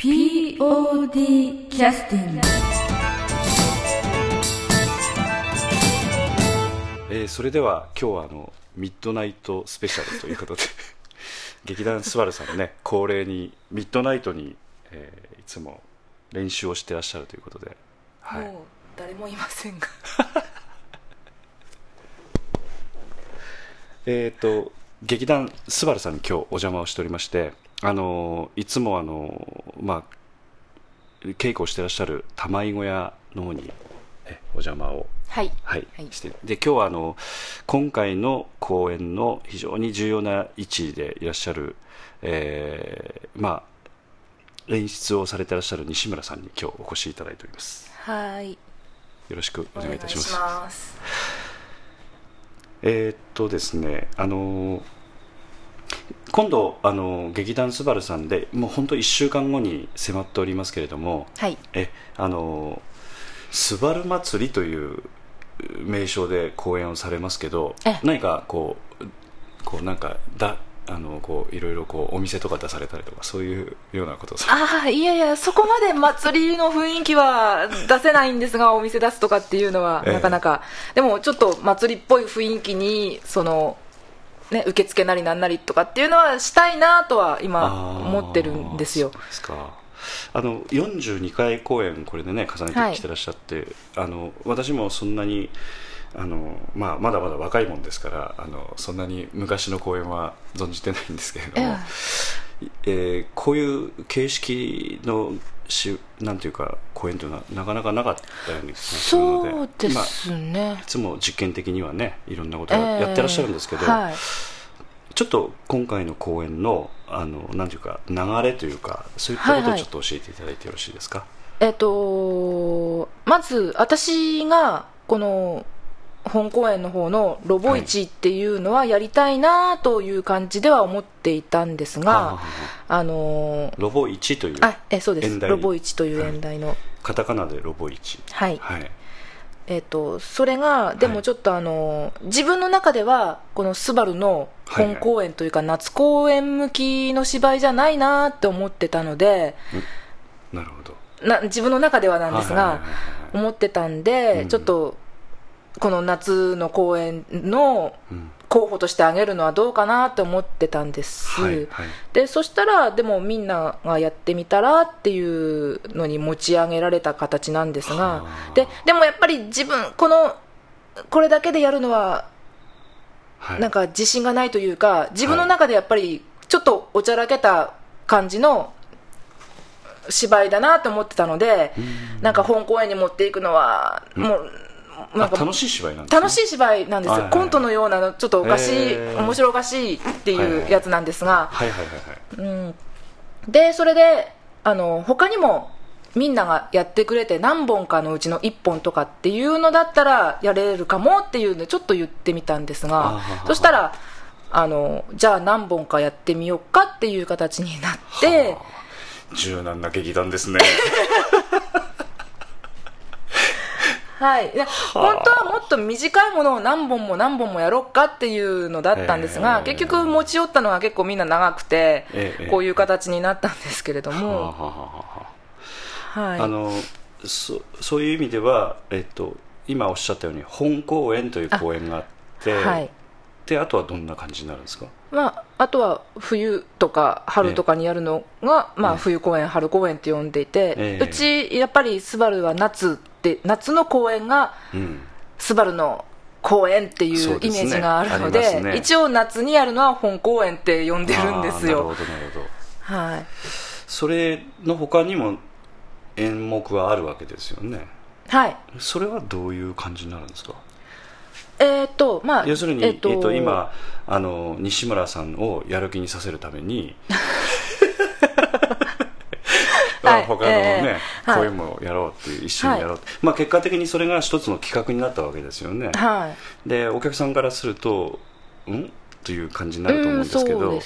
POD キャスティングえーそれでは今日はあのミッドナイトスペシャルということで 劇団スバルさんのね恒例にミッドナイトに、えーいつも練習をしてらっしゃるということで、はい、もう誰もいませんが。えっ、と劇団スバルさんに今日お邪魔をしておりましてあのいつもあのまあ稽古をしてらっしゃる玉井小屋の方にえお邪魔をはい。はい、はい。してで今日はあの今回の公演の非常に重要な位置でいらっしゃる、えーまあ演出をされてらっしゃる西村さんに今日お越しいただいております。はい。よろしくおお願いいたします。ます。えーっとですねあの今度あの劇団スバルさんでもう本当1週間後に迫っておりますけれどもはい。えあのスバル祭りという名称で公演をされますけどえ何かこうこうなんかだあのこういろいろこうお店とか出されたりとかそういうようなことああいやいやそこまで祭りの雰囲気は出せないんですがお店出すとかっていうのはええ。なかなか、でもちょっと祭りっぽい雰囲気にそのね受付なりなんなりとかっていうのはしたいなとは今思ってるんですよ。ですか。あの42回公演これでね重ねてきてらっしゃって、あの私もそんなにあの、まあ、まだまだ若いもんですからあのそんなに昔の公演は存じてないんですけれども、えーこういう形式のしなんていうか公演というのはなかなかなかったように気がするのでそうでまあすね。い。つも実験的にはねいろんなことをやってらっしゃるんですけど、ええはいちょっと今回の公演のあのなんていうか流れというかそういったことをはいはいちょっと教えていただいてよろしいですか、えっとまず私がこの本公演の方のロボ市っていうのはやりたいなという感じでは思っていたんですはあが、はあのロボ1というあえそうです。ロボ市という演題の、カタカナでロボ1はい。はい。えっとそれがでもちょっとあの自分の中ではこのスバルの本公演というか夏公演向きの芝居じゃないなって思ってたのでなるほど。な自分の中ではなんですがはいはいはいはい。思ってたんで、うん。ちょっとこの夏の公演のうん。候補としてあげるのはどうかなって思ってたんです、はいはい。でそしたらでもみんながやってみたらっていうのに持ち上げられた形なんですがはあ。ででもやっぱり自分このこれだけでやるのははい。なんか自信がないというか自分の中でやっぱりちょっとおちゃらけた感じの芝居だなと思ってたのでなんか本公演に持っていくのはもうなんかあ楽しい芝居なんです、ね、楽しい芝居なんですよ、コントのようなちょっとおかしい、へー。面白おかしいっていうやつなんですが、はいはいはいはい。うん、でそれであの他にもみんながやってくれて何本かのうちの1本とかっていうのだったらやれるかもっていうのでちょっと言ってみたんですあがそしたらあのじゃあ何本かやってみようかっていう形になって柔軟な劇団ですね はい、で本当はもっと短いものを何本も何本もやろうかっていうのだったんですが、えー結局持ち寄ったのは結構みんな長くて、ええ。こういう形になったんですけれども、あはいああ。のそそういう意味では、えっと、今おっしゃったように本公演という公演があってはい。であとはどんな感じになるんですか？まあ、あとは冬とか春とかにやるのが、まあ、ええ冬公演、春公演って呼んでいて、ええ。うちやっぱりスバルは夏って夏の公演がうん。スバルの公演っていそうイメージがあるのでありますね。一応夏にやるのは本公演って呼んでるんですよ。なるほどなるほど。はい。それの他にも演目はあるわけですよね。はい。それはどういう感じになるんですか？えーっとまあ要するに、ええーっとっと今あの西村さんをやる気にさせるために はいあ他のね、ええはい。公演もやろうっていう一緒にやろうって、まあ、結果的にそれが一つの企画になったわけですよね。はい。でお客さんからするとん？という感じになると思うんですけどうんね。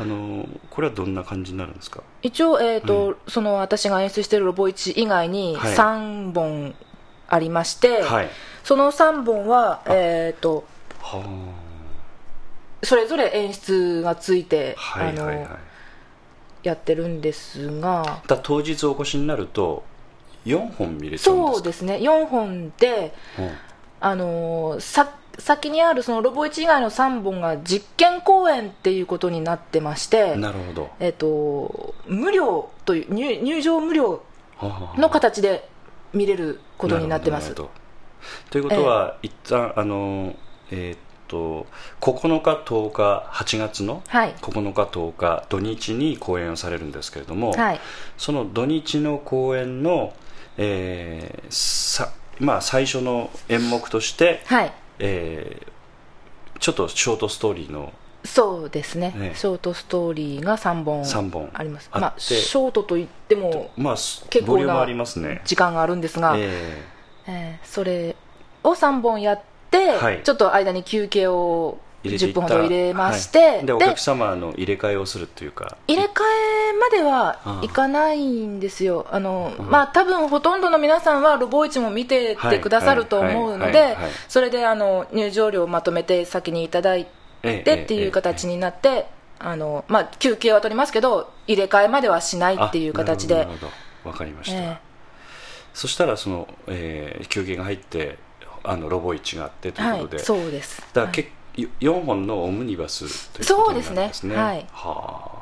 あのこれはどんな感じになるんですか？一応、えーとその私が演出しているロボ1以外にはい。3本ありまして、はい。その3本は、えー、とはあ、それぞれ演出がついて、はいはいはい。あのやってるんですが。だ当日お越しになると4本見れちゃうんですか？そうですね。4本で、うん。あのーさ先にあるそのロボ1以外の3本が実験公演っていうことになってまして、なるほど。えっと無料という入入場無料ははは。の形で見れることになってます。るほどなるほど。ということは、一旦あのえーっと9日10日8月のはい。9日10日土日に公演をされるんですけれども、はい。その土日の公演の、えーさまあ、最初の演目として、はい。えーちょっとショートストーリーのそうですね。ね。ショートストーリーが3本3本あります。まあ、ショートといってもまあす結構な時間があるんですが、ええ。ーそれを3本やって、はい。ちょっと間に休憩を10ー入れていった。分ほど入れまして、はい。でおで客様の入れ替えをするというか。入れ替えまではいかないんですよ、あのうんまあ多分ほとんどの皆さんはロボイチも見ててくださると思うのでそれであの入場料をまとめて先にいただいええてっていう形になって、あのまあ、休憩は取りますけど、入れ替えまではしないっていう形で。わかりました、え。そしたらその、えー休憩が入ってあのロボ市があってといいうことで、そうです。だからはい。け、4本のオムニバスということになすね。そうですね。はい。はあ。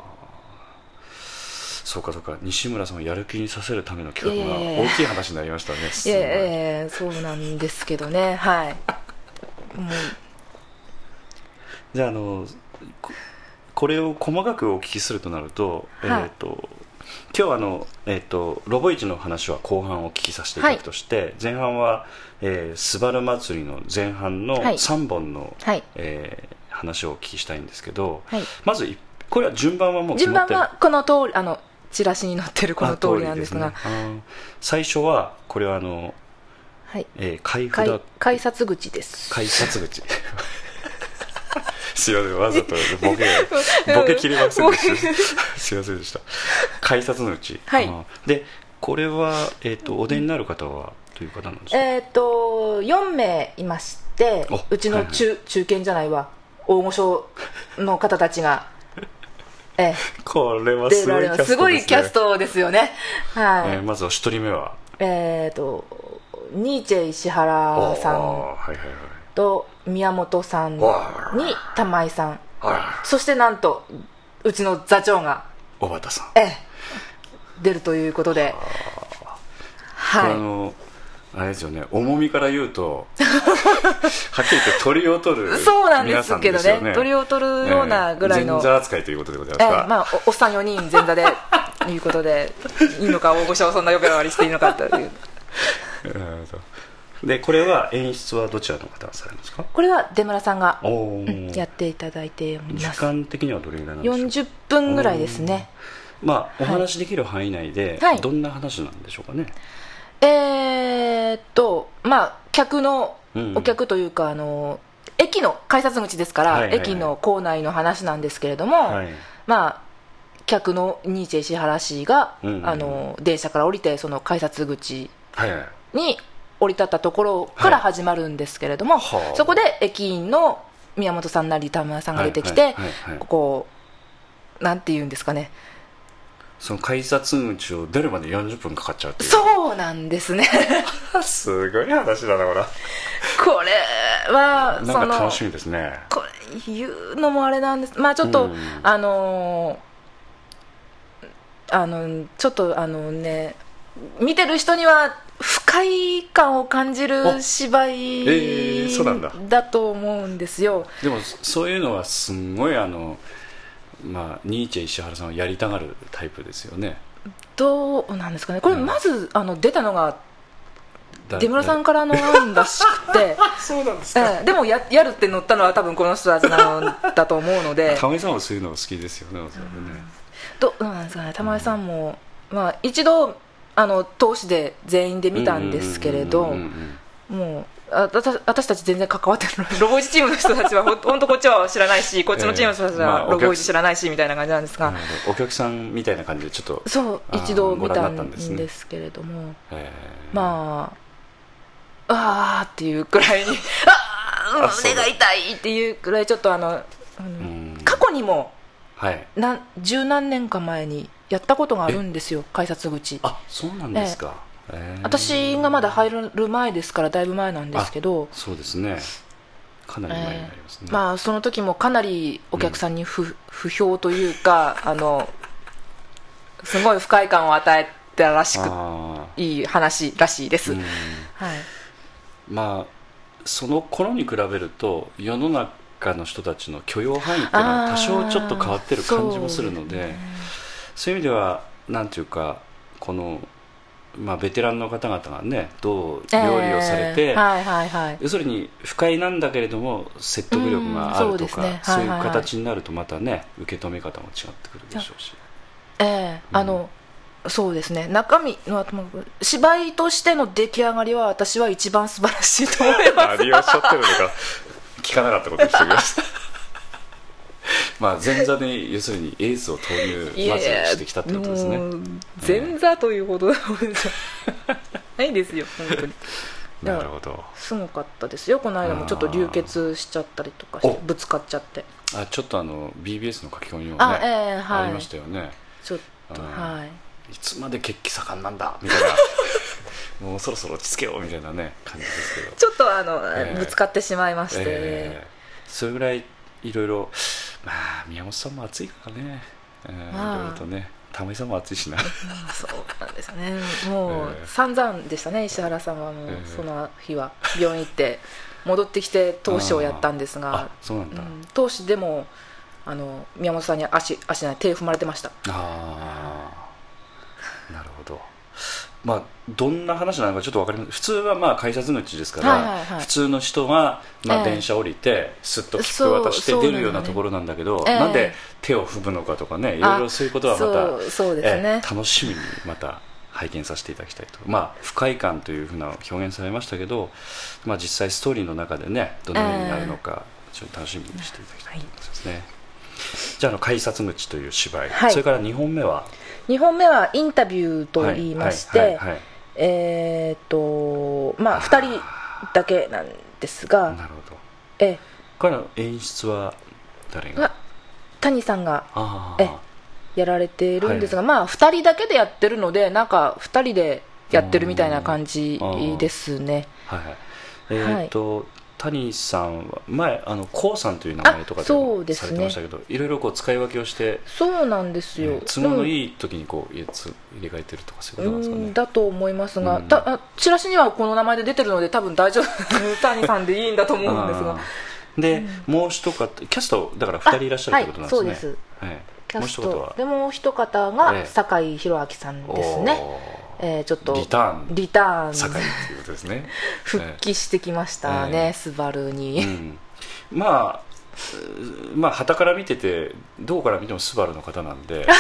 そうかそうか。西村さんをやる気にさせるための企画が大きい話になりましたね。いやええそうなんですけどね、はい。もう。じゃああのここれを細かくお聞きするとなると,、はい。えー、と今日あの、えー、とロボイチの話は後半お聞きさせていただくとして、前半は、えー、スバル祭りの前半のはい。3本の、はい。えー話をお聞きしたいんですけど、はい。まずいこれは順番はもう決順番はこの通り、あのチラシに載ってるこの通りなんですが、ね最初はこれはあの、はい、えー、改札口です。改札口 すいませんわざとボケ ボケ切れませんでしたすいませんでした。改札のうち、はい。でこれは、えー、とお出になる方はという方なんですか、えっ、と4名いましておうちの中,、中堅じゃないわ。大御所の方たちが、えこれはえ、すごいキャストです、ね、すごいキャストですよね。はい、えーまずお一人目は？えっ、とニーチェ石原さんおーはいはい。と宮本さんにわ玉井さん。そしてなんとうちの座長が、小畑さん。ええ、出るということで。はい。あのあれですよね。重みから言うと はっきり言って鳥を取るそうなんですけどね。ね。鳥を取るようなぐらいの、前座扱いということでございええますか、まあ、おおっさん4人前座で いうことでいいのか大御所をそんな呼び上がりしていいのかというでこれは演出はどちらの方がされるんですか？これは出村さんが、やっていただいており時ます。間的にはどれぐらいなんでしょう？40分ぐらいですね。まあお話できる範囲内で、はい。どんな話なんでしょうかね、えーっとまあ客のうん。お客というか、あの駅の改札口ですから、はいはいはい。駅の構内の話なんですけれども、はい。まあ客のニーチェ石原氏が、うんうんうん。あの電車から降りてその改札口はいはい。に降り立ったところから始まるんですけれども、はあ。そこで駅員の宮本さんなり田村さんが出てきて、ここなんて言うんですかね。その改札口を出るまで40分かかっちゃうっていう。そうなんですね。すごい話だなこれ。これはそのなんか楽しみですね。これ言うのもあれなんです。まあちょっと、うん。あのーあのちょっとあのね見てる人には不快感を感じる芝居えーそうなんだ。だと思うんですよ、でもそういうのはすんごいあのまあニーチェ石原さんはやりたがるタイプですよね。どうなんですかね。これうん。まず、あの出たのがだ出村さんからの案らしくて。そうなんですええ。でもややるって乗ったのは多分この人たちなんだと思うので。玉井さんはそういうの好きですよねね。どうなんですかね。玉井さんも、まあ、一度あの投資で全員で見たんですけれどもうあわた私たち全然関わってるロボイチチームの人たちはほん 本当こっちは知らないしこっちのチームの人たちはロボイチ知らないしみたいな感じなんですが、なるほどお客さんみたいな感じでちょっとそう一度見たんですけれども。えーまああーっていうくらいに あーあ胸が痛いっていうくらいちょっとあのあのうん。過去にもはい。なん十何年か前にやったことがあるんですよ改札口。あそうなんですか、えー。私がまだ入る前ですからだいぶ前なんですけどそうですね。かなり前になりますね、まあその時もかなりお客さんに不,、不評というかあのすごい不快感を与えたらしくあいい話らしいです、ーうん。はい。まあその頃に比べると世の中の人たちの許容範囲っていうのは多少ちょっと変わってる感じもするのでそういう意味ではなんていうかこの、まあ、ベテランの方々がねどう料理をされて、えーはいはいはい。要するに不快なんだけれども説得力があるとか、うんそうですね。そういう形になるとまたね受け止め方も違ってくるでしょうし。ええあのそうですね。中身の芝居としての出来上がりは私は一番素晴らしいと思います。何をおっしゃってるのか聞かなかったことにしてきましたまあ前座で要するにエースを投入まずしてきたってことですね。前座というほどな いですよ本当に。なるほど。すごかったですよ。この間もちょっと流血しちゃったりとかしてお。ぶつかっちゃって。あちょっとあの BBS の書き込みもねあええはい。ありましたよね。ちょっとうん。はい。いつまで血気盛んなんだ？みたいな。もうそろそろ落ち着けよみたいなね感じですけど。ちょっとあの、ええ。ぶつかってしまいまして、ええ。それぐらいいろいろまあ宮本さんも暑いからね、ええいまあ。ろいろとね玉井さんも暑いしな。そうなんですよね。もうええ。散々でしたね石原さんはもうええ。その日は。病院行って戻ってきて投資をやったんですあがそうなんだ、うん。投資でもあの宮本さんに足足じゃない手踏まれてました。ああなるほどまあどんな話なのかちょっと分かります普通はまあ改札口ですから、はいはいはい。普通の人が、まあ、ええ。電車降りてすっと切符渡して出るようなところなんだけど、ええ。なんで手を踏むのかとかねいろいろそういうことはまたそうですね。ええ楽しみにまた拝見させていただきたいと。まあ不快感というふうな表現されましたけど、まあ、実際ストーリーの中でねどのようになるのか、ちょっと楽しみにしていただきたいと思いますね、じゃああの改札口という芝居、はい。それから2本目は？2本目はインタビューと言いまして、えーっとまあ2人だけなんですが。なるほど。え彼の演出は誰が？が谷さんがあえやられているんですが、まあ2人だけでやってるのでなんか2人でやってるみたいな感じですね。あはい。はい。えっ、と、谷さんは前あのこうさんという名前とかでさすねれてましたけど、いろいろこう使い分けをして、そうなんですよ、ね都合のいいい時にこう入れつ入れ替えてるとかそういううことなんですかね。んだと思いますが、うん。たあチラシにはこの名前で出てるので多分大丈夫。谷さんでいいんだと思うんですが。で、もう一方キャストだから2人いらっしゃるってことなんですね。あはい。そうですは。いキャスもう一方はト。でもう一方えがえ酒井宏明さんですね、えーちょっとリターン。リターン。酒井っていうことですね。復帰してきましたね、ええスバルに、うん、まあうまあ旗から見ててどうから見てもスバルの方なんで。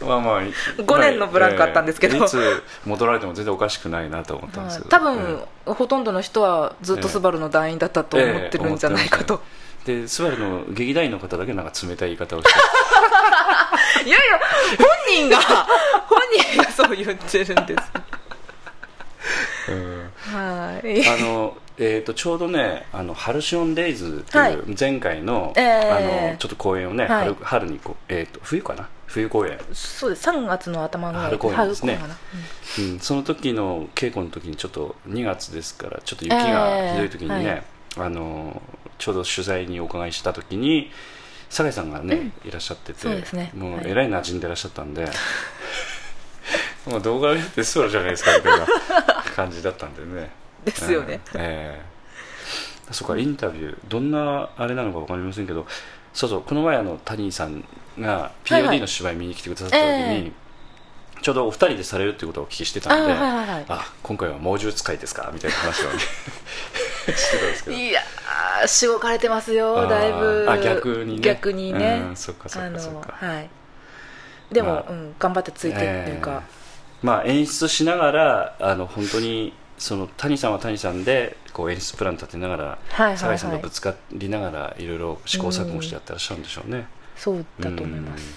まあまあ5年のブランクあったんですけど。ええいつ戻られても全然おかしくないなと思ったんですけど、多分、ほとんどの人はずっとスバルの団員だったと思ってるんじゃないかと、ええでスバルの劇団員の方だけなんか冷たい言い方をして。いやいや本人が 本人がそう言ってるんです。うん。はい。あのえー、とちょうどね「あのハルシオン・デイズ」ってはい。いう前回の,、ええあのちょっと公演をね、はい。春春にこう、えー、と冬かな？冬公演。そうです。3月の頭ぐらい春公演ですね。春公演かな。うん、その時の稽古の時にちょっと2月ですからちょっと雪がひどい時にね、あのちょうど取材にお伺いした時に酒井さんがね、いらっしゃっててねはいもうえらい馴染んでらっしゃったんで、もう動画見てそうじゃないですかみたいな感じだったんでね。ですよね。うんええ。そうかインタビューどんなあれなのか分かりませんけどそうそうこの前あの谷さんがはいはい。POD の芝居見に来てくださった時に、えちょうどお二人でされるっていうことをお聞きしてたんで、あはいはいはい。あ今回は猛獣使いですかみたいな話をねしてたんですけど。いやーしごかれてますよだいぶ。あ逆にね。逆にね。うんそっかそっかそっか。はい。でも、まあ。うん、頑張ってついてっていうか、まあ演出しながらあの本当にその谷さんは谷さんでこう演出プラン立てながら、はいはいはい。酒井さんとぶつかりながらいろいろ試行錯誤してやってらっしゃるんでしょうね、そうだと思います。うん。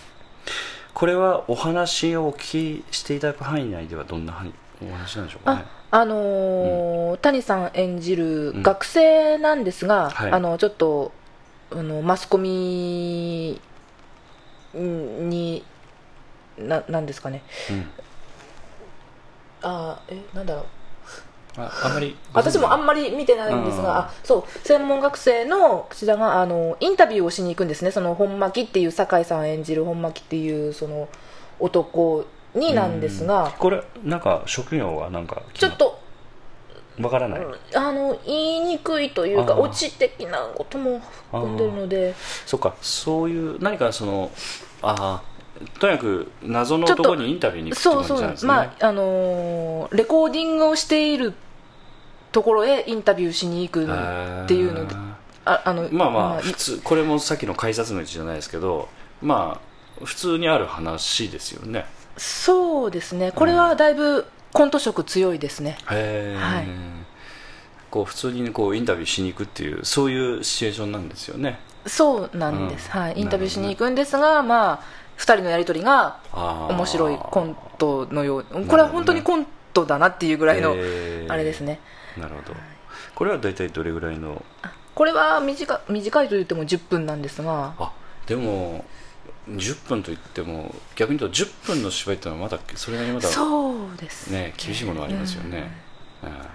これはお話をお聞きしていただく範囲内ではどんなはお話なんでしょうかねああのー谷さん演じるうん学生なんですが、はい。あのちょっとあのマスコミにななんですかね。うん。あーえなんだろう。ああんまり私もあんままり見てないんですうん。が、あそう。専門学生の口田があのインタビューをしに行くんですね、その本巻っていう酒井さん演じる本巻っていうその男になんですが、これなんか職業はなんかちょっとわからない、あの言いにくいというか、あー。オチ的なことも含んでるので、そっか。そういう何かそのああとにかく謎のと男にインタビューに行くって感じなんですね。まああのーレコーディングをしているところへインタビューしに行くっていうのでああのまあまあい普通これもさっきの改札口じゃないですけどまあ普通にある話ですよねそうですね。これはだいぶコント色強いですね、へえ、はい。こう普通にこうインタビューしに行くっていうそういうシチュエーションなんですよね。そうなんです、うん。はい、インタビューしに行くんですが、まあ、2人のやり取りが面白いコントのようこれは本当にコントだなっていうぐらいのあれですね。なるほど。これは大体どれぐらいの？これは短短いと言っても10分なんですが。あでも10分といっても逆に言うと10分の芝居ってのはまだそれなりにまだそうですね。厳しいものありますよね、うん。だか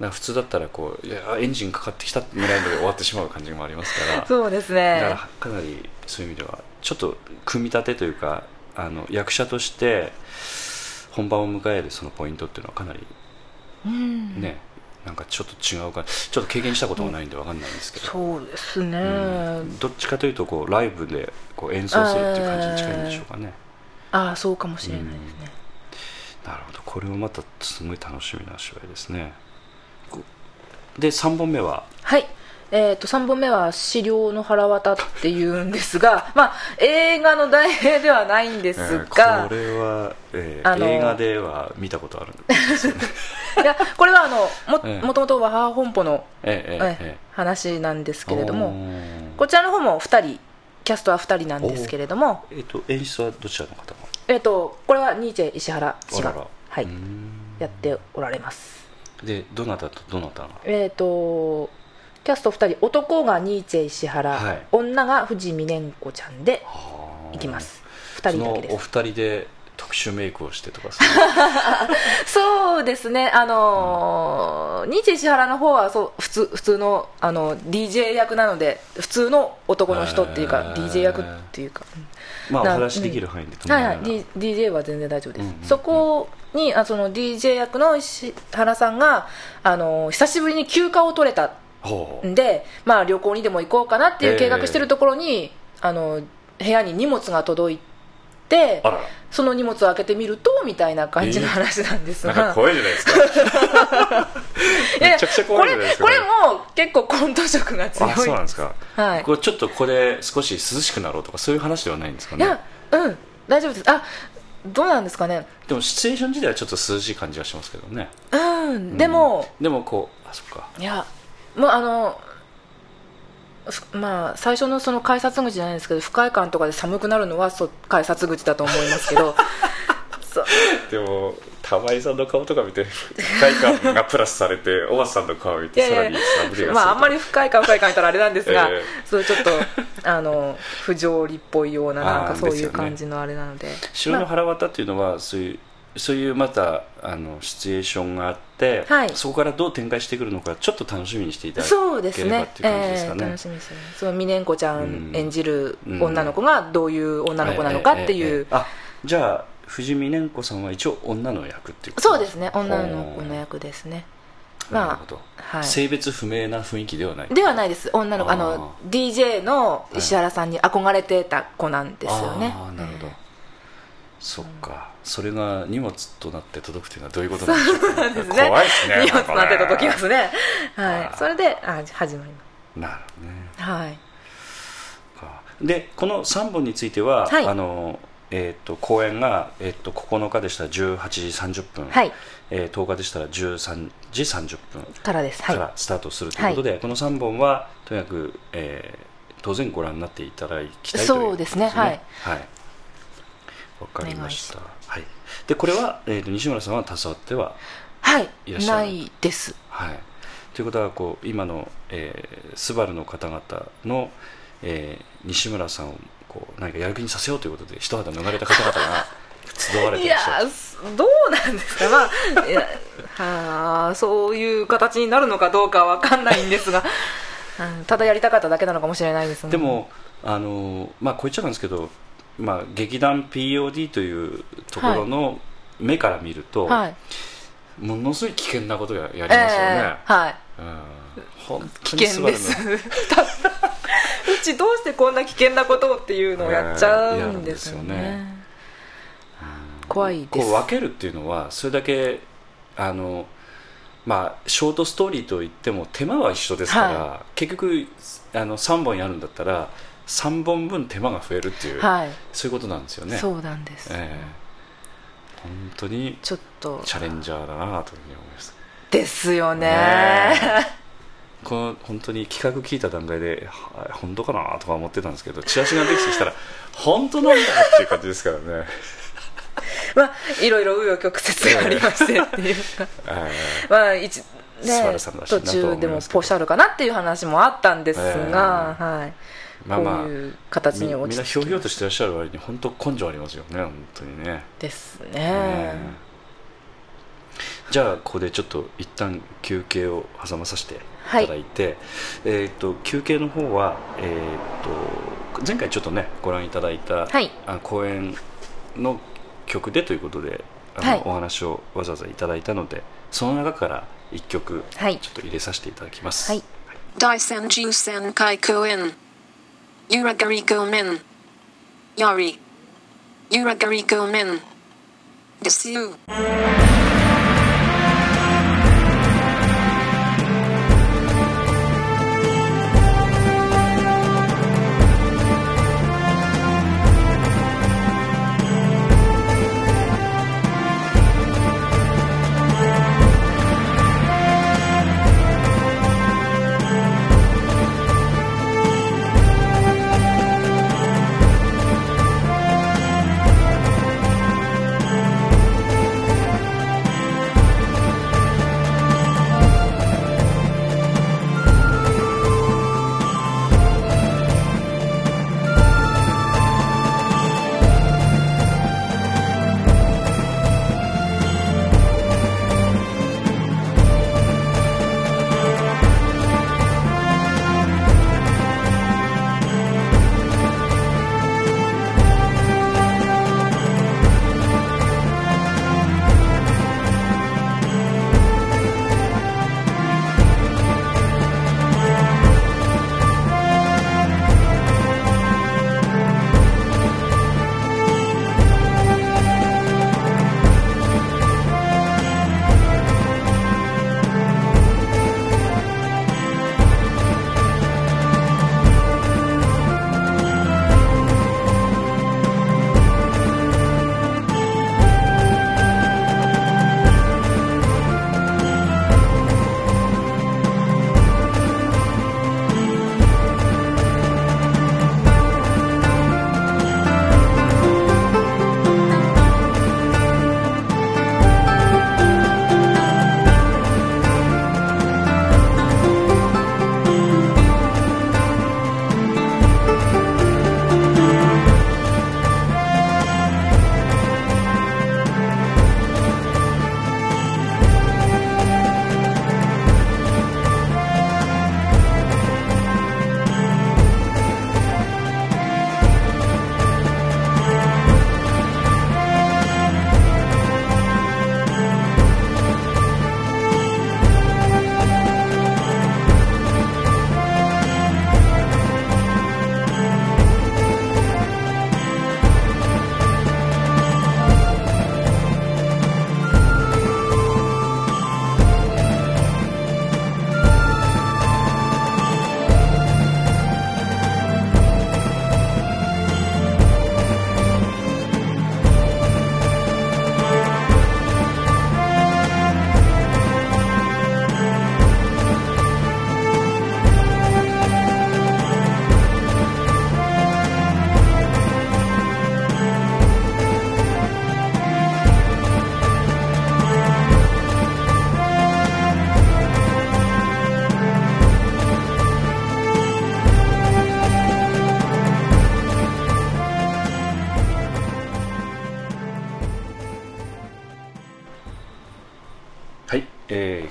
ら普通だったらこういやエンジンかかってきたぐらいで終わってしまう感じもありますから。そうですだからねかなりそういう意味ではちょっと組み立てというかあの役者として本番を迎えるそのポイントっていうのはかなりうん。ね、なんかちょっと違うかちょっと経験したことがないんでわかんないんですけど、そうですね、うん。どっちかというとこうライブでこう演奏するっていう感じに近いんでしょうかね、ああそうかもしれないですね、なるほど。これもまたすごい楽しみな芝居ですね。こで3本目は？はいえー、と3本目は「資料の腹渡」っていうんですが、まあ、映画の題名ではないんですえーが、これは、えーあの映画では見たことあるんですよね。いやこれはあのも,、ええ。もともとは母本舗の、えー話なんですーけれどもこちらの方も2人キャストは2人なんですけれども、えー、と演出はどちらの方が？えー、とこれはニーチェ石原氏がはい、やっておられます。でどなたとどなたが？えっ、とキャスト2人男がニーチェ石原、はい。女が藤美蓮子ちゃんでいきます。2人だけです。お二人で特殊メイクをしてとかそう そうですね。あのーニーチェ石原の方はそう普通普通のあの DJ 役なので普通の男の人っていうか DJ 役っていうか、まあおな話できる範囲でうん。はいはい、D、DJ は全然大丈夫です、うんうんうんそこにあその DJ 役の石原さんが、あのー久しぶりに休暇を取れたで、まあ、旅行にでも行こうかなっていう計画してるところに、あの部屋に荷物が届いてその荷物を開けてみるとみたいな感じの話なんですが、なんか怖いじゃないですか。めちゃくちゃ怖いじゃないですか。これこれも結構コント色が強い。あそうなんですか、はい。これちょっとここで少し涼しくなろうとかそういう話ではないんですかね？いやうん。大丈夫です。あどうなんですかね？でもシチュエーション自体はちょっと涼しい感じがしますけどね。うん。でも、でもこうあそっか。いやもうあのふまあ最初のその改札口じゃないですけど不快感とかで寒くなるのはそ改札口だと思いますけど でも玉井さんの顔とか見て不快感がプラスされておばさんの顔を見てさらにサブリがまああんまり不快感不快感言ったらあれなんですが、え えそうちょっとあの不条理っぽいようななんかそういう感じのあれなので。城の腹渡っていうのはそういうそういうまたあのシチュエーションがあって、はい。そこからどう展開してくるのかちょっと楽しみにしていただそうですねければっていう感じですかね。ええ楽しみですね。その美蓮子ちゃうんん演じるうん女の子がどういう女の子なのかっていう、あじゃあ藤美蓮子さんは一応女の役っていうことそうですね。女の子の役ですね。まあはい。性別不明な雰囲気ではない。ではないです。女の子あの DJ の石原さんに憧れてた子なんですよね、ああなるほど、えそっかそれが荷物となって届くっていうのはどういうことなんでしょうか、えですね。怖いですね。荷物なって届きますね。はい。それであ始まりまなるほどね。すはい。かでこの3本については、はい。あのえー、と公演が、えー、と9日でしたら18時30分、はい。えー10日でしたら13時30分からです。はい。からスタートするということで、この3本はとにかく、えー当然ご覧になっていただきたいというそうですね。ことはい。わかりましたでこれは、えー、と西村さんは携わってははいいらっしゃる。ないです。はい。ということはこう今の、えー、スバルの方々の、えー、西村さんをこう何かやる気にさせようということで一肌脱がれた方々が集われていやらっしゃる。どうなんですか、まあ、いや はあそういう形になるのかどうかは分かんないんですが、うんただやりたかっただけなのかもしれないですね。でもあのまあこう言っちゃなんですけど、まあ、劇団 POD というところの目から見ると、はい、ものすごい危険なことをややりますよね、ええはい。うん。本当危に険です。うちどうしてこんな危険なことをっていうのをやっちゃうんですよええやるんですよね。怖いです。こう分けるっていうのはそれだけあのまあショートストーリーといっても手間は一緒ですから、は結局あの3本やるんだったら3本分手間が増えるっていう、はい、そういうことなんですよね。そうなんです、ええ。本当にちょっと。チャレンジャーだなというふうに思います。ですよね。ねこの本当に企画聞いた段階では本当かなとか思ってたんですけどチラシができてきたら 本当なんだっていう感じですからね。まあいろいろ紆余曲折がありましてっていうか。え まあ一ね途中でもポシャルかなっていう話もあったんですが、はい。えまあまあ。こういう形みにみんな落ち着きひょうひょうとしてらっしゃる割に本当根性ありますよね本当にね。ですね。ねじゃあここでちょっと一旦休憩を挟まさせてい。ただいて、えー、と休憩の方は、えー、と前回ちょっとねご覧いただいた、はい。あ公演の曲でということであの、はい。お話をわざわざいただいたのでその中から一曲はい。ちょっと入れさせていただきます、はい。第39回公演ユラガリ公演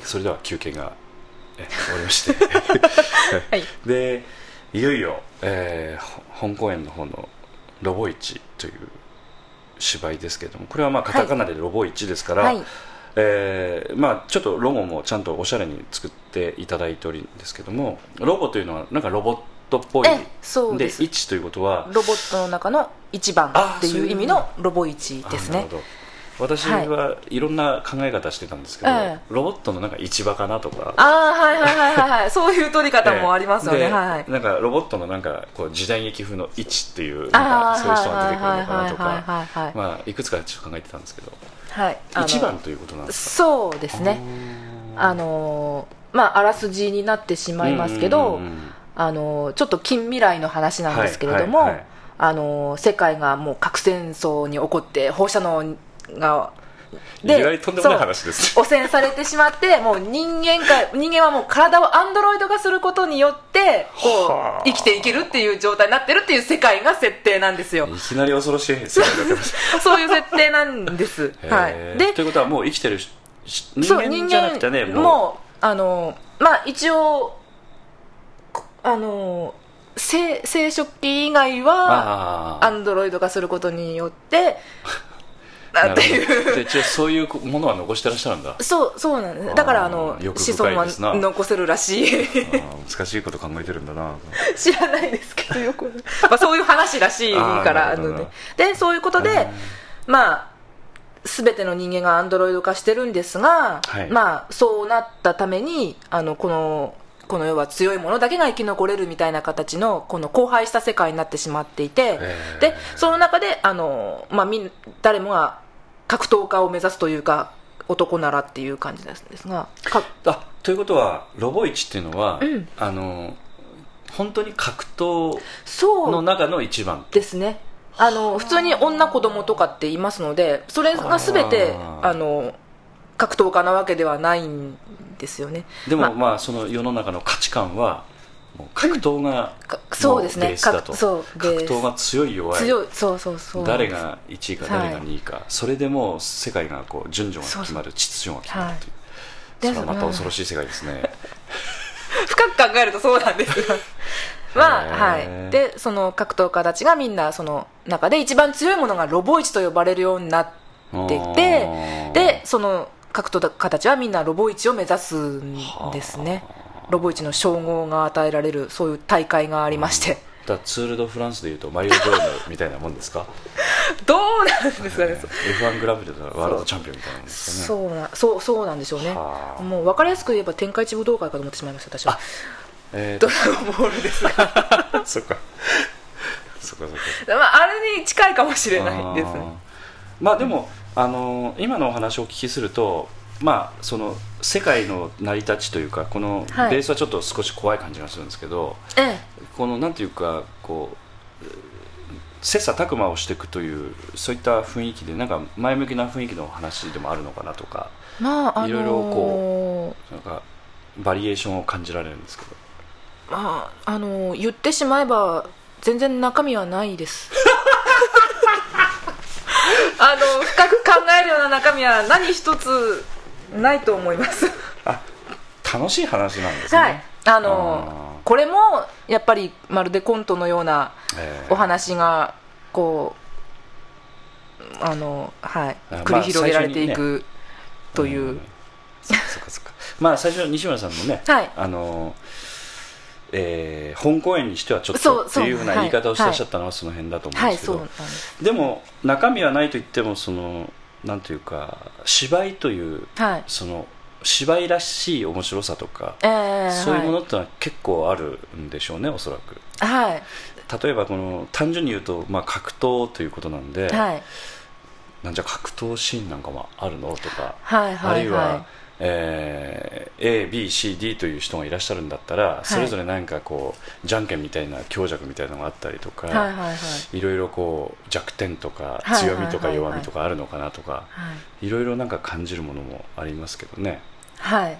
それでは休憩がえ終わりまして、はい。でいよいよ、えーほ本公演の方の「ロボイチ」という芝居ですけれどもこれはまあカタカナで「ロボイチ」ですから、はい。えーまあ、ちょっとロゴもちゃんとおしゃれに作っていただいておるんですけどもロボというのはなんかロボットっぽいえそうです。1ということはロボットの中の一番っていう意味のロボ一ですね。あなるほど私はい。ろんな考え方してたんですけど、ええ。ロボットのなんか市場かなとか。ああはいはいはいはいはい。そういう取り方もありますよね、はいなんかロボットのなんかこう時代劇風の位置っていうあなんあかそういう人が出てくるのかなとはいはいはいかはいはい。まあいくつかちょっと考えてたんですけどはい。一番ということなんですそうですかねあのーまああらすじになってしまいますけど、あのーちょっと近未来の話なんですけれども、はいはいはいあのー世界がもう核戦争に起こって放射能がで汚染されてしまってもう人間か人間はもう体をアンドロイド化することによってこはあ。う生きていけるっていう状態になってるっていう世界が設定なんですよ。いきなり恐ろしい そういう設定なんです、はへい、でーということはもう生きてるし人間じゃなくてねもあのまあ一応こあの生生殖器以外はあアンドロイド化することによってあ なんていう。で一応そういうものは残してらっしゃるんだ。そうそうなんです。だからあの子孫は残せるらしい。難しいこと考えてるんだな。知らないですけどよく、まあ、そういう話らしいからあのね。でそういうことでまあ全ての人間がアンドロイド化してるんですが、はい。まあそうなったためにあのこのこの世は強いものだけが生き残れるみたいな形のこの荒廃した世界になってしまっていて、でその中であの、まあ、みん誰もが格闘家を目指すというか男ならっていう感じですですがかあということはロボイチっていうのは、うん。あの本当に格闘の中の一番ですね。あの普通に女子供とかって言いますのでそれが全てあの格闘家なわけではないんですよね。でも、ままあ、その世の中の価値観は格闘が、かそうですね。ベースだと。かそうベース。格闘が強い弱い。そうそうそう。誰が1位かはい。誰が2位か、それでもう世界がこう順序が決まる秩序が決まるという、はい。それはまた恐ろしい世界ですね、深く考えるとそうなんです。が まあへはーい。でその格闘家たちがみんなその中で一番強いものがロボイチと呼ばれるようになっていてでその格闘家たちはみんなロボイチを目指すんですね。ロボイチの称号が与えられるそういう大会がありまして。だからツール・ド・フランスでいうとマリオ・ジョーヌみたいなもんですか？どうなんですかね。F1 グランプリでワールドチャンピオンみたいなもんですかね。そうなそうそうなんでしょうね。はあ。もう分かりやすく言えば天下一武道会かと思ってしまいました私は。えードとラゴンボールです。が そっか。そっかそっか。まああれに近いかもしれないですあー。まあでも、あのー今のお話をお聞きすると、まあ、その世界の成り立ちというかこのはい。ベースはちょっと少し怖い感じがするんですけど、えこのなんていうかこう切磋琢磨をしていくというそういった雰囲気でなんか前向きな雰囲気の話でもあるのかなとかえまああのーいろいろこなんかバリエーションを感じられるんですけど。まああのー言ってしまえば全然中身はないです あの深く考えるような中身は何一つないと思います。あ楽しい話なんですね、はい。あのー。あこれもやっぱりまるでコントのようなえーお話がこうあのはい。あまあ繰り広げられていくという、ん。そそっかそっか。まあ最初西村さんのね、はい。あのえー本公演にしてはちょっとっていうふうな言い方をしてらっしゃったのはその辺だと思うんはいですけど、でも中身はないと言ってもそのなんというか芝居というはい。その芝居らしい面白さとか、えー、そういうものはってのは結構あるんでしょうねおそらく。いはい。例えばこの単純に言うと、まあ、格闘ということなんで、はい。なんじゃ格闘シーンなんかもあるの？とか、あるいは、はいえー ABCD という人がいらっしゃるんだったら、それぞれなんかこうじゃんけんみたいな強弱みたいなのがあったりとか、はいはいはい。いろいろこう弱点とかはい強みとかはい。はいはい弱みとかあるのかなとか、はいいろいろなんか感じるものもありますけどね。はい。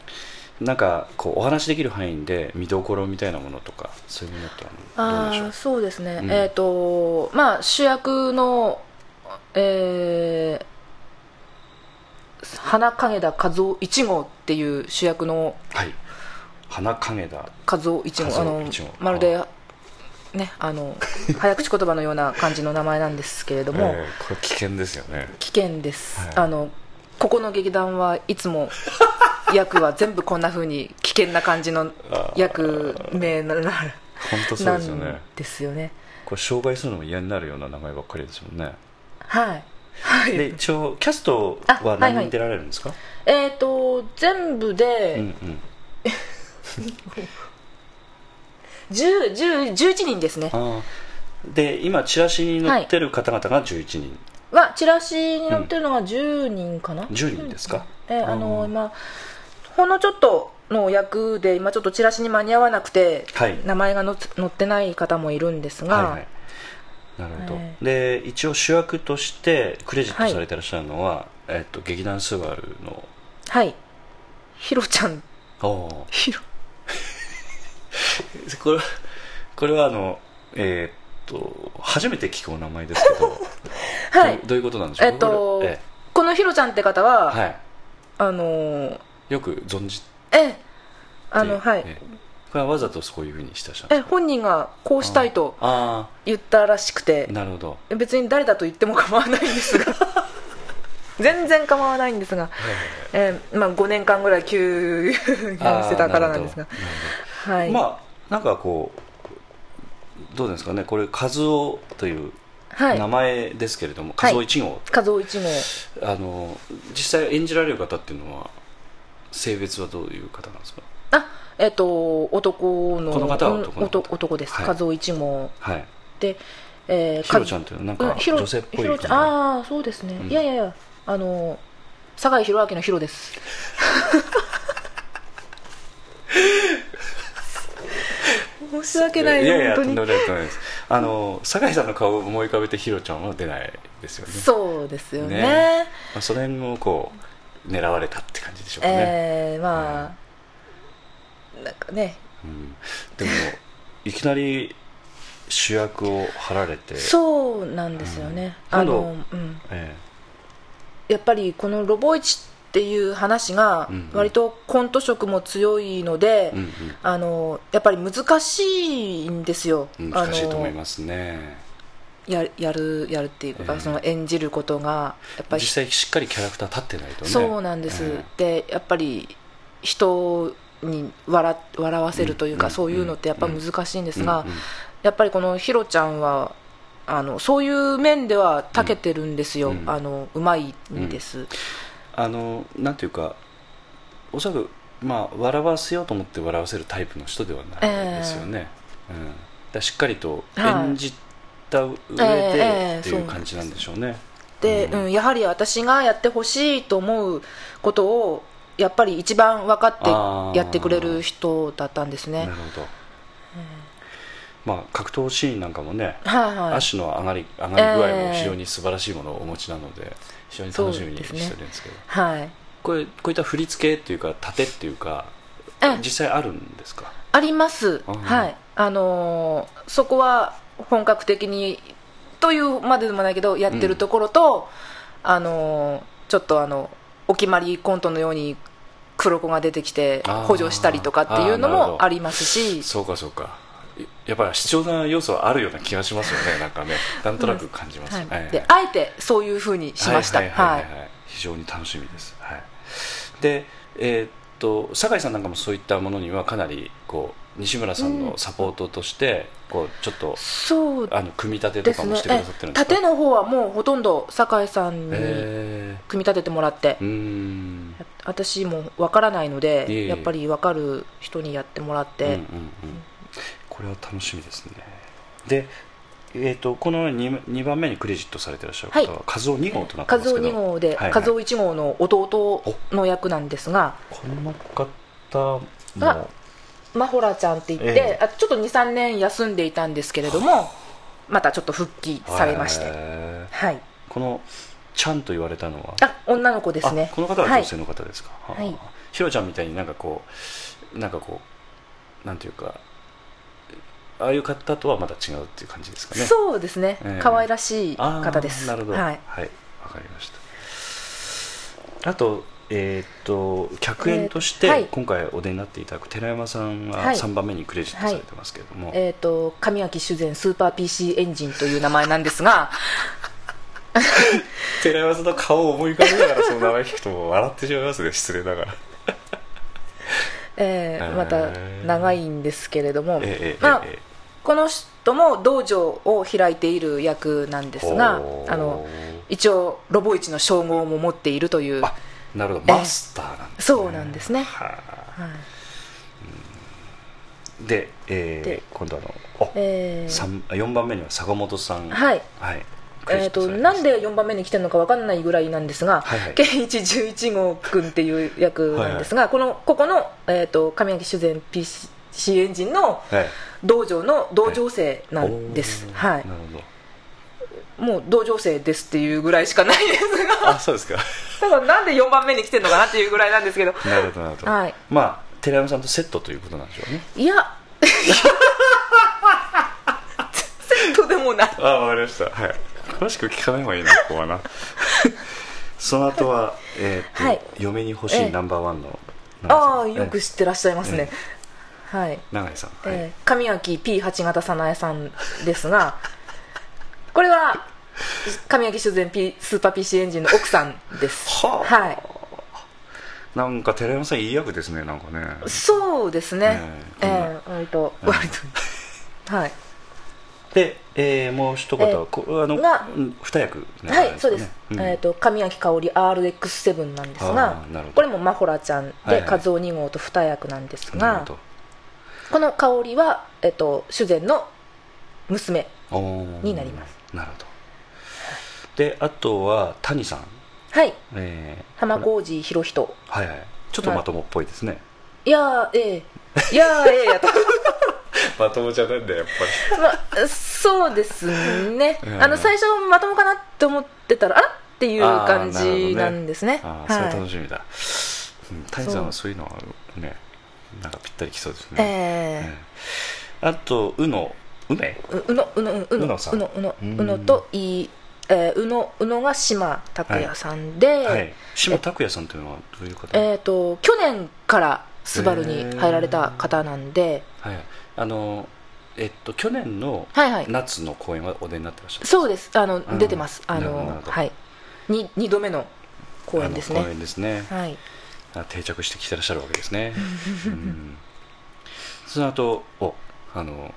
なんかこうお話しできる範囲で見どころみたいなものとかそういうものってあそうですね、うん。えっ、とまあ主役の、えー花影田和夫1号っていう主役のはい。花影だ。和夫1号。あの一号まるでねあの 早口言葉のような感じの名前なんですけれども、えーこれ危険ですよね。危険です、はい。あのここの劇団はいつも役は全部こんな風に危険な感じの役名なな本当そうですよね。ですよね。これ紹介するのも嫌になるような名前ばっかりですもんね。はいはい。で一応キャストあはいはい。は何人出られるんですか、えっ、と全部で、うんうん。10 10 11人ですね。で今チラシに載ってる方々が11人、はチラシに載ってるのが10人かな、10人ですか？えあのうん。今ほんのちょっとの役で今ちょっとチラシに間に合わなくて、はい。名前が載ってない方もいるんですが、はいはいなるほど、はい。で一応主役としてクレジットされてらっしゃるのは、えっと、劇団スバルのはい。ひろちゃん。おーひろこれこれはあのえーっと初めて聞くお名前ですけど はい。どどういうことなんでしょう？えっと、これこのひろちゃんって方は、えはい。あのーよく存じてええ。あのはい。えこれはわざとそういうふうにしたしたん。え本人がこうしたいとあ言ったらしくて。あなるほど。別に誰だと言っても構わないんですが。全然構わないんですが、えーまあ、5年間ぐらい休業してたからなんですが。はい、まあなんかこうどうですかね。これ和夫というはい。名前ですけれども、はい。和夫1号、和夫一号あの実際演じられる方っていうのは性別はどういう方なんですか？あえっ、と男のこの方はうん男の方。男男です、はい。和夫一号はい。で、えーひろちゃんっていうのはなんか女性っぽいひろちゃん。感ああそうですね、うん。いやいやいやあの酒井宏明のヒロです。申し訳ないいやいや本当に。とんでもです。あの酒井さんの顔を思い浮かべてひろちゃんは出ないですよね。そうですよね。ね。まあ、その辺をこう狙われたって感じでしょうかね、えー、まあ、なんかね。うん、でもいきなり主役を張られて。そうなんですよね、うん。あの、うん、えやっぱりこのロボイチっていう話がうんうん。割とコント色も強いので、えうん。あのやっぱり難しいんですよ、うん、難しいと思いすますね。ややるやるっていうか、ええ。その演じることがやっぱり。実際しっかりキャラクター立ってないとね。そうなんです、え。でやっぱり人に笑笑わせるというか、うん。そういうのってやっぱ難しいんですが、うん。うん。やっぱりこのヒロちゃんはあのそういう面では長けてるんですよ、うん。あのうまいんです、あのなんていうかおそらく、まあ、笑わせようと思って笑わせるタイプの人ではないですよね、うん、だしっかりと演じた上えでえっていう感じなんでしょうね、で、うん。うんやはり私がやってほしいと思うことをやっぱり一番分かあっー。てやってくれる人だったんですね。なるほど、まあ、格闘シーンなんかもね、はいはい。足の上がり上がり具合も非常に素晴らしいものをお持ちなので非常に楽しみにしてるんですけど。はい。これこういった振り付けっていうか盾っていうかえ実際あるんですか？あります、はい。あのーそこは本格的にというまででもないけどやってるところと、あのーちょっとあのお決まりコントのように黒子が出てきて補助したりとかっていうのもありますし。そうかそうか。いやっぱり必要な要素はあるような気がしますよね なんかね。なんとなく感じます、はい。はい。であえてそういうふうにしました。非常に楽しみです、はい、でえーっと酒井さんなんかもそういったものにはかなりこう西村さんのサポートとして、こうちょっとそう。あの組み立てとですねかもしてくださってるんですか？縦の方はもうほとんど酒井さんにえ組み立ててもらって。ー、うーん。私もわからないのでいえいえ。やっぱり分かる人にやってもらって、うんうんうん、これは楽しみですね。で、えー、とこの 2, 2番目にクレジットされてらっしゃる方は、はい。和夫2号となって和夫ますけど。2号で、はいはい。和夫1号の弟の役なんですが。この方あもマホラちゃんって言って、ええ。あちょっと23年休んでいたんですけれどもまたちょっと復帰されまして、へーはい、このちゃんと言われたのは？あ女の子ですね。あこの方は女性の方ですか、はいはあひろちゃんみたいになんかこうなんかこうなんていうかああいう方とはまた違うっていう感じですかね？そうですね、ええ。可愛らしい方です。なるほど。はい、はい。わかりました。あとえーっと客演として今回お出になっていただく寺山さんがはい。3番目にクレジットされてますけれども、えー、と神脇修善スーパー PC エンジンという名前なんですが 寺山さんの顔を思い浮かべながらその名前聞くと笑ってしまいますね失礼ながら。えーまた長いんですけれども、ええええまあええこの人も道場を開いている役なんですがあの一応ロボ市の称号も持っているというあなるほどええ。マスターなんです、そうなんですね、はあ。はい。で,、えーで今度あのお、えー。三4番目には坂本さん。はい。はい。えー、となんで4番目に来てるのか分かんないぐらいなんですが、はいはい。健一11号君っていう役なんですが、このここの、えー、と神脇修善 PC エンジンのはい。道場の道場生なんです、おー。はい。なるほもう道場生ですっていうぐらいしかないですどが。あそうですか。だからなんで4番目に来てるのかなっていうぐらいなんですけど。なるほどなるほど、はい。まあ寺山さんとセットということなんでしょうね。いや。セットでもない。あわかりました。はい。詳しく聞かない方がいいなここはな。その後は、えーとはい。嫁に欲しええ。いナンバーワンのああよくえ知ってらっしゃいますね、はい。永井さん、はい。えー神脇 P8 型早苗さんですがこれは神脇修善 P スーパー PC エンジンの奥さんです。はあ。はい。なんか寺山さんいい役ですねなんかね。そうですね。ねえ。ええ割とうん。割と。はい。で、えーもう一方は、え。ーこあのがうん二役。ねはい、そうです、うん。えー、と神脇香織 RX7 なんですあがこれもマホラちゃんで、はいはい。和夫2号と二役なんですがこの香織は、えー、と主膳の娘になります。なるほどであとは谷さん、はい。えー浜小路博人。はいはい。ちょっとまともっぽいですね、いやーええ。いやーええやと。まともじゃないんだよやっぱ まあ、そうですね、うん。あの最初、まともかなって思ってたら、あらっていう感じなんですね、ああ、それははい。楽しみだ、うん、谷さんはそう。いうのはねなんかぴったりきそうですね、ええ。えあと宇野梅ーううのうのうの。うのさん。うのうのうのといい、えー、うのうのが島拓也さんで、はい。島拓也さんというのはどういう方、えー、と去年からスバルに入られた方なんで、はい。あのえっと去年のはいはい、夏の公演はお出になってらっしゃるそうです。あの、ん。出てます、あのはい、に2度目の公演ですあの公ね。演ですね、はい。あ定着してきてらっしゃるわけですね、うん、その後おあの、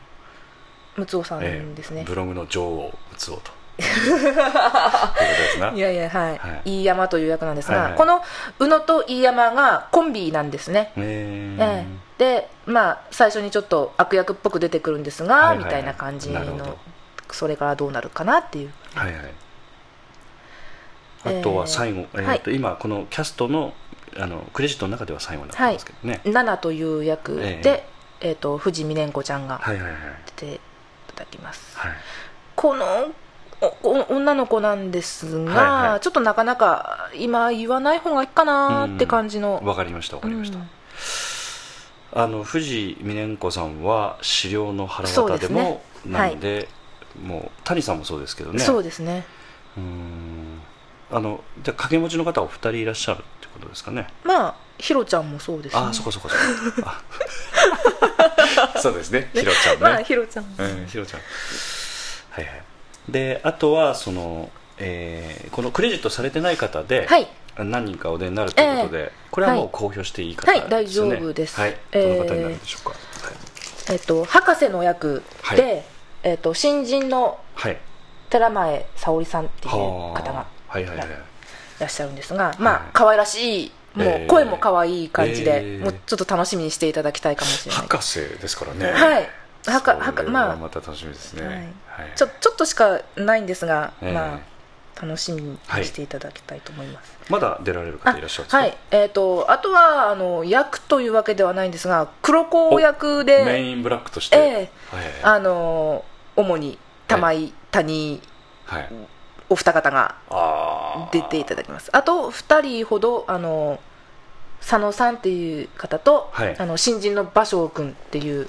ムツオさえんですね、ブログの女王ムツオと いやいやはい、はい。飯山という役なんですが、はいはい。この宇野と飯山がコンビなんですね、えええ。でまあ最初にちょっと悪役っぽく出てくるんですが、はいはいはい。みたいな感じのそれからどうなるかなっていう。はいはい。あとは最後、えーはい。と今このキャストのあのクレジットの中では最後になってますけどね、ナナという役で、えーと藤見蓮子ちゃんがはいはいはい。出ていただきます、はい。この女の子なんですが、はいはい。ちょっとなかなか今言わない方がいいかなって感じの、わかりましたわかりました、うん。あの藤美蓮子さんは資料の腹渡ですもね。なんでもう谷さんもそうですけどね。そうですね。うーん。あのじゃあ掛け持ちの方お二人いらっしゃるってことですかね。まあひろちゃんもそうですね。ああそこそこそこ。あそうですね。ひろちゃんね、まあひろちゃんも、うん、ひろちゃん。はいはいであとはその、えーこのクレジットされてない方で、はい。何人かお出になるということで、これはもう公表していい方ですよね。はい大丈夫です。はい。えー。どの方になるんでしょうか。えっと博士の役で、はい。えっと新人の寺前沙織さんっていうは方がいはいはいい。らっしゃるんですが、まはい。あ可愛らしいもえーう声も可愛い感じで、えーもうちょっと楽しみにしていただきたいかもしれない。博士ですからね。はい。はかはかまあまた楽しみですね、はいはいちょちょっとしかないんですが、えーまあ楽しみにしていただきたいと思います、まだ出られる方いらっしゃるんですか？はい。えー、とあとはあの役というわけではないんですが黒子役でメインブラックとして、えはいえあの主に玉井、谷はい、お二方が出ていただきます。あと2人ほどあの佐野さんっていう方と、はい。あの新人の芭蕉君っていう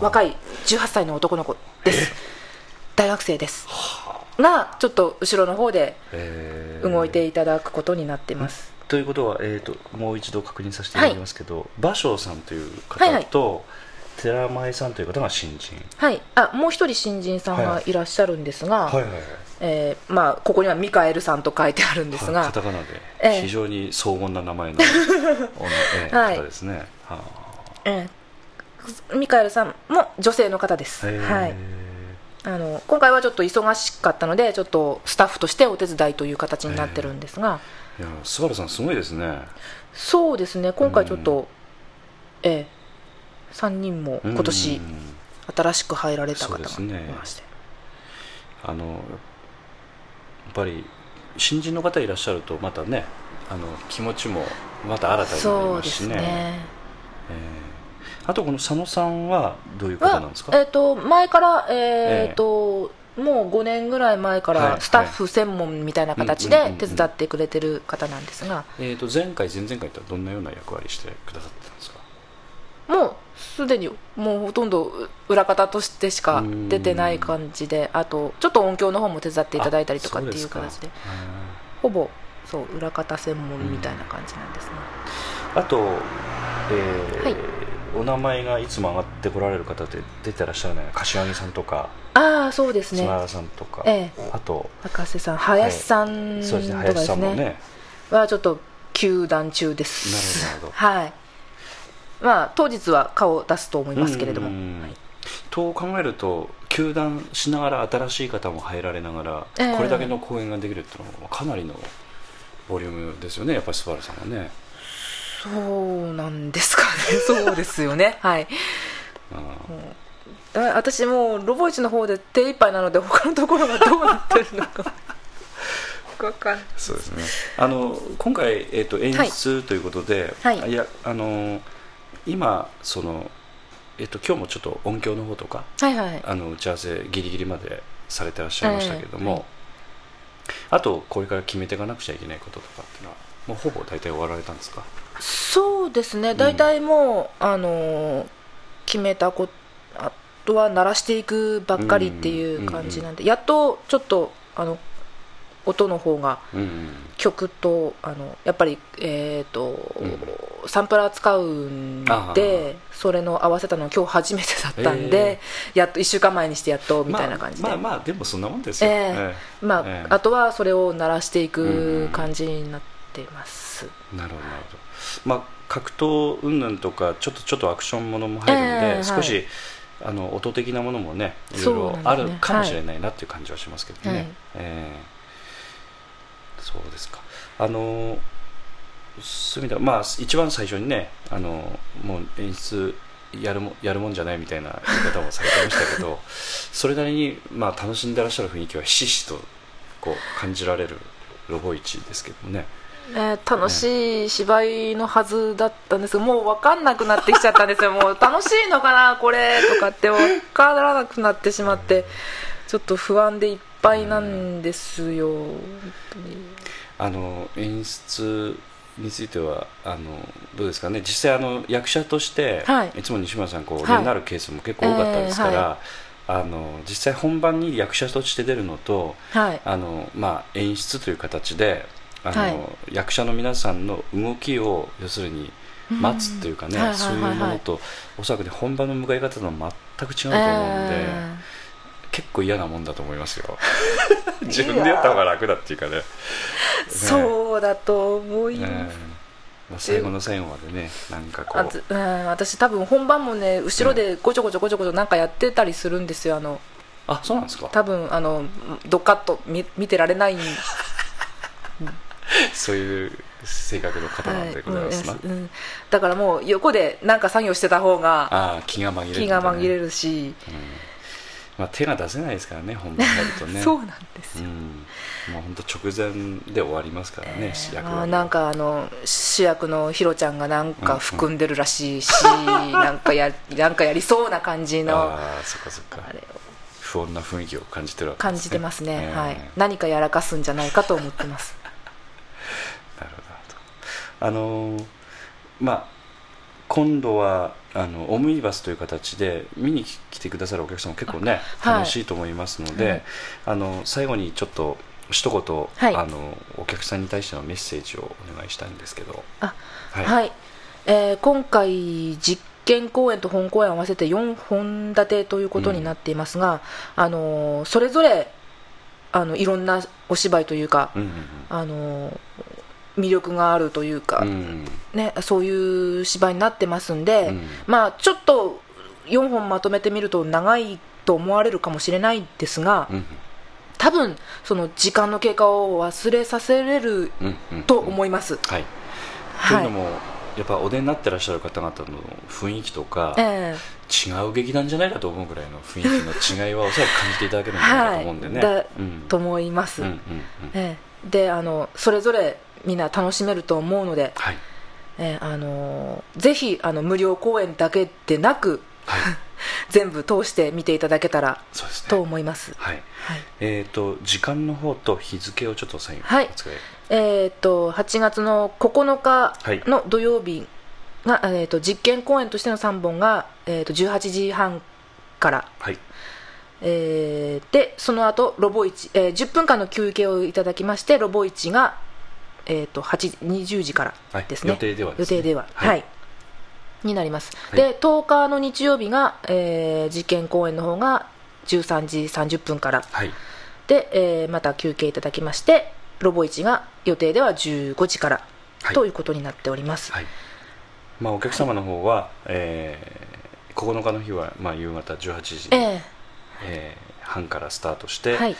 若い18歳の男の子です大学生です。がちょっと後ろの方でえー。動いていただくことになってます、ということは、えー、ともう一度確認させていただきますけど、芭蕉さんという方はいはい。と、寺前さんという方が新人。はい。あもう一人新人さんがいらっしゃるんですが、はいはいはい。えーまあ、ここにはミカエルさんと書いてあるんですが、はいカタカナでええ。非常に荘厳な名前の、方ですね、はえーミカエルさんも女性の方です、はい、あの今回はちょっと忙しかったのでちょっとスタッフとしてお手伝いという形になってるんですが、いやスバルさんすごいですね。そうですね。今回ちょっと、ええ。3人も今年うん新しく入られた方がいそうですね。まして、あのやっぱり新人の方いらっしゃるとまたねあの気持ちもまた新たになりそうですますしね。ねえ。ーあとこの佐野さんはどういう方なんですか、はえっ、と前からえっ、と、もう5年ぐらい前かはい。らスタッフ専門みたいな形で手伝ってくれてる方なんですが、えー、と前回前々回とはどんなような役割してくださってたんですか？もうすでにもうほとんど裏方としてしか出てない感じであとちょっと音響の方も手伝っていただいたりとかっていう形でほぼそう裏方専門みたいな感じなんですね、あと、えーはいお名前がいつも上がってこられる方で出てらっしゃらない柏木さんとか。ああそうですね。砂原さんとか、ええ。あと博士さん。林さんそうですね。林さんもね。ねはちょっと休団中です。なるほど。はい。まあ当日は顔を出すと思いますけれども、うん。はい。と考えると球団しながら新しい方も入られながら、ええ。これだけの公演ができるっていうのはかなりのボリュームですよね。やっぱりスバルさんはね、そうなんですかね。そうですよね。はい。私もうロボイチの方で手一杯なので他のところがどうなってるのか分 かんないそうですね。あの今回、えー、と演出ということで、はい。やあの今その、えー、と今日もちょっと音響の方とかはいはい。あの打ち合わせギリギリまでされてらっしゃいましたけれども、ええ。はいあとこれから決めていかなくちゃいけないこととかっていうのはもうほぼ大体終わられたんですか？そうですね。大体もう、あのー決めたことあとは鳴らしていくばっかりっていう感じなんで、やっとちょっとあの音の方がうんうん曲とあのやっぱり、えーとうん。サンプラー使うんあでそれの合わせたのは今日初めてだったんで、やっと1週間前にしてやっとみたいな感じで、まあ、まあまあでもそんなもんですよ、えええまあええあとはそれを鳴らしていうんうんく感じになっています、えなるほどなるほど。まあ格闘云々とかちょっとちょっとアクションものも入るんで、ええ少し、はい。あの音的なものもねいろいろあるかもしれないなっていう感じはしますけどね、はい。ええ。そうですか。あのまあ一番最初にねあのもう演出やるもやるもんじゃないみたいな言い方もされてましたけど それなりに、まあ、楽しんでらっしゃる雰囲気はひしひしとこう感じられるロボイチですけどもねえー楽しい芝居のはずだったんです。けどもう分かんなくなってきちゃったんですよ。もう楽しいのかなこれとかって分からなくなってしまって。ちょっと不安でいっぱいなんですよ、本当に。あの演出についてはあのどうですかね。実際あの役者として、はい。つも西村さんこう、はい。になるケースも結構多かったですから、えーはあの実際本番に役者として出るのとはい。あの、まあ、演出という形であの、はい役者の皆さんの動きを要するに待つというかね、うんはいはいそういうはいはいものとおそらくね本番の向かい方とは全く違うと思うんで、え結構嫌なもんだと思いますよ。自分でやった方が楽だっていうかね。ー。そうだと思います、ね。まあ、最後の最後までねなんかこう。うん、私多分本番もね後ろでごちょごちょごちょごちょなんかやってたりするんですよあの。あそうなんですか。多分あのドカッと見見てられないん そういう性格の方なんでございますな、はいうんうん。だからもう横でなんか作業してた方が気が紛れるね、気が紛れるし、まあ、手が出せないですからね本番入るとね。そうなんですよ、うん。もう本当直前で終わりますからね、主役はまあ、なんかあの主役のヒロちゃんがなんか含んでるらしいし、なんかやなんかやりそうな感じの。ああそっかそっか。あれを。不穏な雰囲気を感じてるわけ感じてますね、ええはい、何かやらかすんじゃないかと思ってますあのーまあ今度はあのオムニバスという形で見に来てくださるお客さんも結構ねはい。楽しいと思いますので、はいあの最後にちょっと一言、はい。あのお客さんに対してのメッセージをお願いしたいんですけど。あははい。い、えー今回実験公演と本公演合わせて4本立てということになっていますが、あのーそれぞれあのいろんなお芝居というか、うんうん。あのー魅力があるというか、うん。うんね、そういう芝居になってますんで、うん。まあ、ちょっと4本まとめてみると長いと思われるかもしれないですが、うん。多分その時間の経過を忘れさせれると思います。はい、はい。というのもやっぱお出になってらっしゃる方々の雰囲気とか、え違う劇団じゃないかと思うぐらいの雰囲気の違いはおそらく感じていただけるんじゃないかと思うんでね、はい。だうんと思います、うんうんうん。ええ。であのそれぞれみんな楽しめると思うので、はい。ええあのぜひあの無料公演だけでなくはい。全部通して見ていただけたらそうですね。と思います、はい。はい。えー、と時間の方と日付をちょっと最後はい。ええー、と8月の9日の土曜日が、えー、と実験公演としての3本が、えー、と18時半から、はい。えーでその後ロボ1、えー10分間の休憩をいただきましてロボ1が、えー、と8 20時からですね、はい予定ではね。予定では。はい。はい。になります、はい。で10日の日曜日が、えー実験公演の方が13時30分から。はい。で、えーまた休憩いただきましてロボ1が予定では15時からはい。ということになっております、はい。まあ、お客様の方は、えー9日の日は、まあ、夕方18時、ええ。ー半からスタートして、えはい。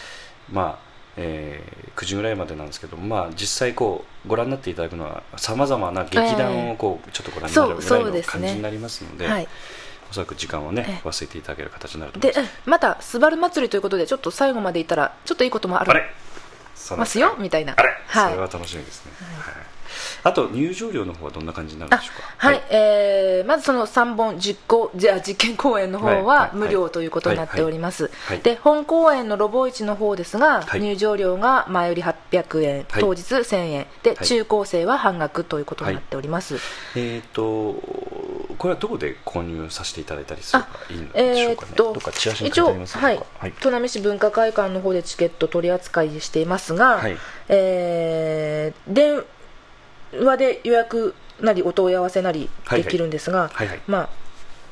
まあえー9時ぐらいまでなんですけど、まあ、実際こうご覧になっていただくのはさまざまな劇団をこう、ちょっとご覧になるぐらいの感じになりますのではい。おそらく時間をねええ。忘れていただける形になると思いでます。えまた「スバル祭り」ということでちょっと最後までいったらちょっといいこともある。ますよみたいな。あれ、はい。それは楽しみですね、はいあと入場料の方はどんな感じになるんでしょうか？はい、えーまずその3本実行じゃあ実験公演の方はいはいは無料ということになっております、はいで本公演のロボ市の方ですが、はい。入場料が前より800円、はい。当日1000円。で、はい。中高生は半額ということになっております、えー、とこれはどこで購入させていただいたりすればいいんでしえょうかね、ーっとどっかチラシに一応、はい。砺波市文化会館の方でチケット取り扱いしていますが、はい。えー電話で予約なりお問い合わせなりはいできるんですが、はいはい。まあ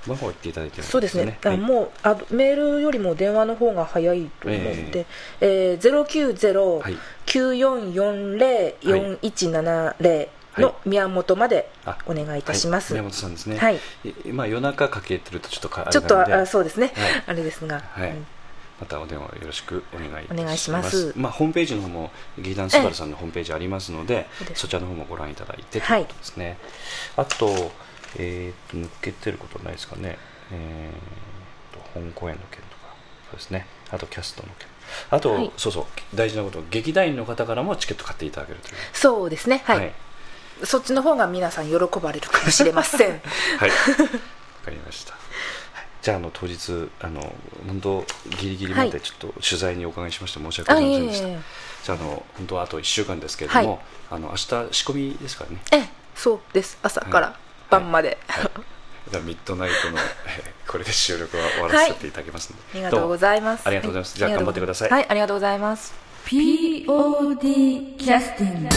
番号を言っていただいてもいいそうですね、あはい。もうあメールよりも電話の方が早いと思うので、えーはい。090-9440-4170の宮本まであお願いいたします。はい。宮本さんですね、はい。えまあ、夜中かけてるとちょっとちょっとあそうですね、はい。あれですが、はい。うんまたお電話よろしくお願いいたします。まあ、ホームページの方も劇団スバルさんのホームページありますのでそちらの方もご覧いただいてとはいいうことですね、あと,、えーと抜けてることないですかね、えーと本公演の件とかそうですね。あとキャストの件。あと、はい。そうそう大事なこと劇団員の方からもチケット買っていただけるという。そうですね、はい。はい。そっちの方が皆さん喜ばれるかもしれません。はい、わかりました。はいじゃああの当日あの本当ギリギリまでちょっと取材にお伺いしまして申し訳ごあいえいざいませんでした。えじゃああの本当はあと1週間ですけれども、はいあの明日仕込みですからね。ええそうです、朝から晩まで。はい。だからミッドナイトの、えーこれで収録は終わらせていただきますので、ありがとうございます。ありがとうございます。じゃあは頑張ってください。はい、ありがとうございます。POD キャスティング